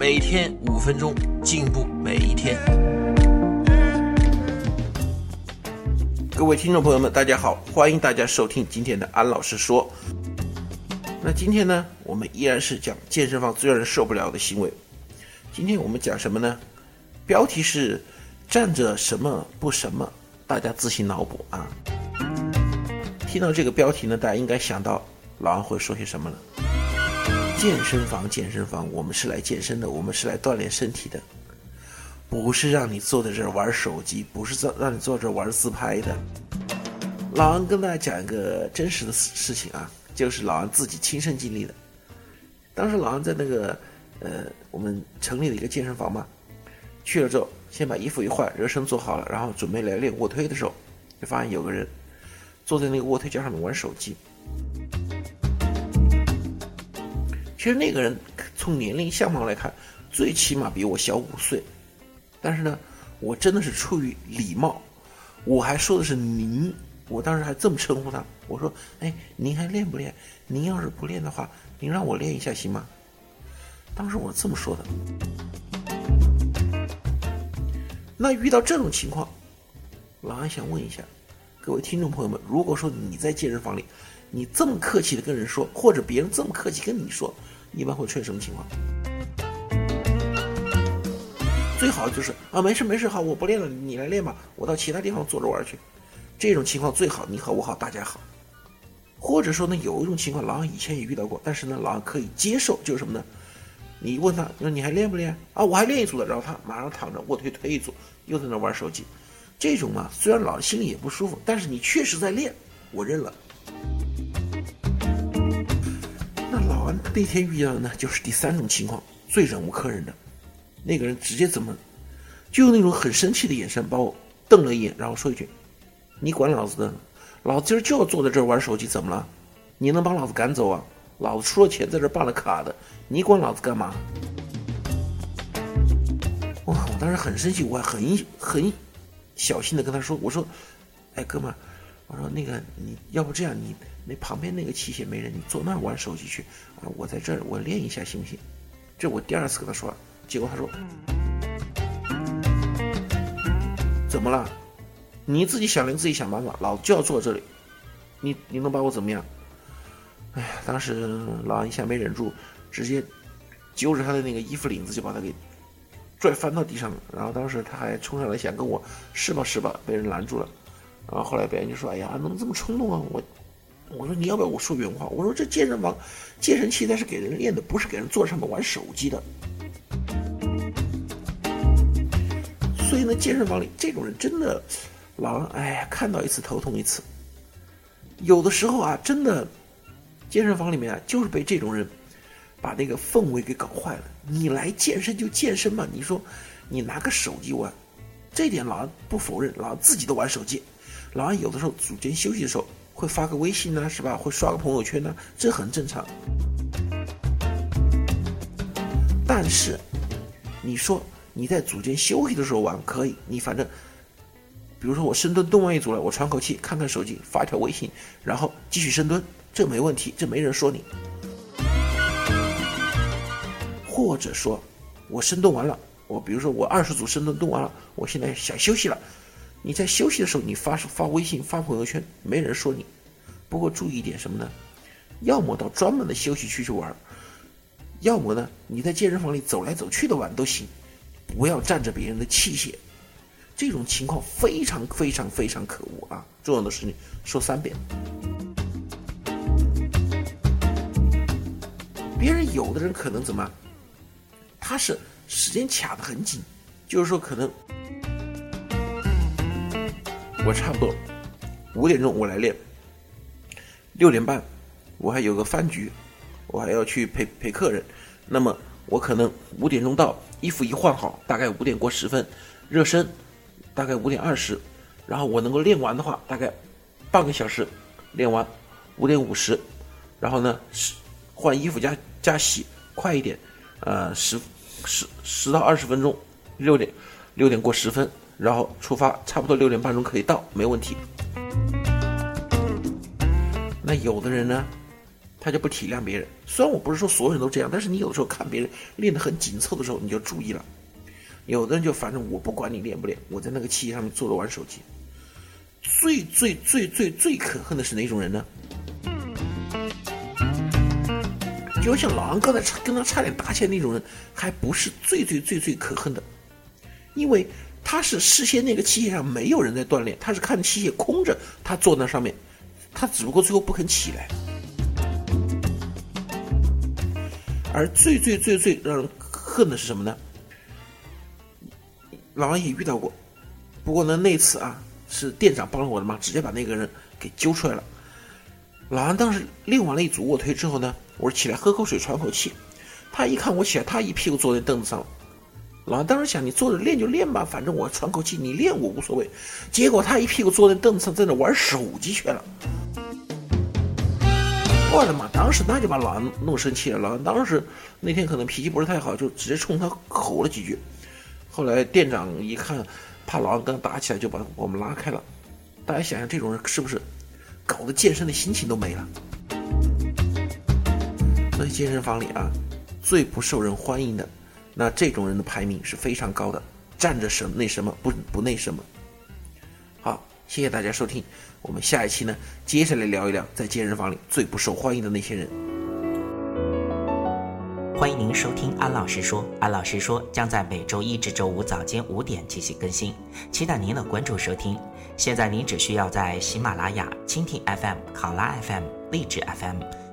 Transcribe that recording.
每天五分钟，进步每一天。各位听众朋友们，大家好，欢迎大家收听今天的安老师说。那今天呢，我们依然是讲健身房最让人受不了的行为。今天我们讲什么呢？标题是站着什么不什么，大家自行脑补啊。听到这个标题呢，大家应该想到老安会说些什么了。健身房，健身房，我们是来健身的，我们是来锻炼身体的，不是让你坐在这儿玩手机，不是让让你坐这儿玩自拍的。老安跟大家讲一个真实的事情啊，就是老安自己亲身经历的。当时老安在那个呃，我们成立了一个健身房嘛，去了之后，先把衣服一换，热身做好了，然后准备来练卧推的时候，就发现有个人坐在那个卧推架上面玩手机。其实那个人从年龄相貌来看，最起码比我小五岁，但是呢，我真的是出于礼貌，我还说的是您，我当时还这么称呼他，我说：“哎，您还练不练？您要是不练的话，您让我练一下行吗？”当时我这么说的。那遇到这种情况，老安想问一下各位听众朋友们，如果说你在健身房里，你这么客气的跟人说，或者别人这么客气跟你说。一般会出现什么情况？最好就是啊，没事没事，好，我不练了，你来练吧，我到其他地方坐着玩去。这种情况最好，你好我好大家好。或者说呢，有一种情况，老杨以前也遇到过，但是呢，老杨可以接受，就是什么呢？你问他，你说你还练不练啊？我还练一组的，然后他马上躺着卧推推一组，又在那玩手机。这种嘛，虽然老杨心里也不舒服，但是你确实在练，我认了。老安那天遇到的呢，就是第三种情况，最忍无可忍的，那个人直接怎么，就用那种很生气的眼神把我瞪了一眼，然后说一句：“你管老子的，老子今儿就要坐在这儿玩手机，怎么了？你能把老子赶走啊？老子出了钱在这办了卡的，你管老子干嘛？”哇！我当时很生气，我还很很小心的跟他说：“我说，哎，哥们儿，我说那个你要不这样你。”那旁边那个器械没人，你坐那儿玩手机去啊！我在这儿，我练一下行不行？这我第二次跟他说，结果他说：“怎么了？你自己想练，自己想办法，老子就要坐这里。你你能把我怎么样？”哎呀，当时老安一下没忍住，直接揪着他的那个衣服领子就把他给拽翻到地上了。然后当时他还冲上来想跟我试吧试吧，被人拦住了。然后后来别人就说：“哎呀，怎么这么冲动啊？我。”我说你要不要我说原话？我说这健身房健身器材是给人练的，不是给人坐上面玩手机的。所以呢，健身房里这种人真的，老哎呀，看到一次头痛一次。有的时候啊，真的，健身房里面啊，就是被这种人把那个氛围给搞坏了。你来健身就健身嘛，你说你拿个手机玩，这点老不否认，老自己都玩手机。老安有的时候组间休息的时候。会发个微信呢，是吧？会刷个朋友圈呢，这很正常。但是，你说你在组间休息的时候玩可以，你反正，比如说我深蹲蹲完一组了，我喘口气，看看手机，发条微信，然后继续深蹲，这没问题，这没人说你。或者说，我深蹲完了，我比如说我二十组深蹲蹲完了，我现在想休息了。你在休息的时候，你发发微信、发朋友圈，没人说你。不过注意一点什么呢？要么到专门的休息区去玩，要么呢你在健身房里走来走去的玩都行，不要占着别人的器械。这种情况非常非常非常可恶啊！重要的事情说三遍。别人有的人可能怎么？他是时间卡的很紧，就是说可能。我差不多五点钟我来练，六点半我还有个饭局，我还要去陪陪客人，那么我可能五点钟到，衣服一换好，大概五点过十分，热身，大概五点二十，然后我能够练完的话，大概半个小时练完，五点五十，然后呢换衣服加加洗，快一点，呃十十十到二十分钟，六点六点过十分，然后出发，差不多六点半钟可以到，没问题。那有的人呢？他就不体谅别人。虽然我不是说所有人都这样，但是你有的时候看别人练得很紧凑的时候，你就注意了。有的人就反正我不管你练不练，我在那个器械上面坐着玩手机。最最最最最可恨的是哪种人呢？就像老王刚才差跟他差点打起来那种人，还不是最最最最可恨的，因为他是事先那个器械上没有人在锻炼，他是看器械空着，他坐那上面，他只不过最后不肯起来。而最最最最让人恨的是什么呢？老王也遇到过，不过呢那次啊是店长帮了我的忙，直接把那个人给揪出来了。老王当时练完了一组卧推之后呢，我说起来喝口水喘口气。他一看我起来，他一屁股坐在凳子上了。老王当时想，你坐着练就练吧，反正我喘口气，你练我无所谓。结果他一屁股坐在凳子上，在那玩手机去了。我的妈！当时那就把老安弄生气了。老安当时那天可能脾气不是太好，就直接冲他吼了几句。后来店长一看，怕老安跟他打起来，就把我们拉开了。大家想想，这种人是不是搞得健身的心情都没了？所以健身房里啊，最不受人欢迎的，那这种人的排名是非常高的，站着什么那什么不不那什么。好，谢谢大家收听。我们下一期呢，接下来聊一聊在健身房里最不受欢迎的那些人。欢迎您收听安老师说，安老师说将在每周一至周五早间五点进行更新，期待您的关注收听。现在您只需要在喜马拉雅、蜻蜓 FM、考拉 FM、荔枝 FM。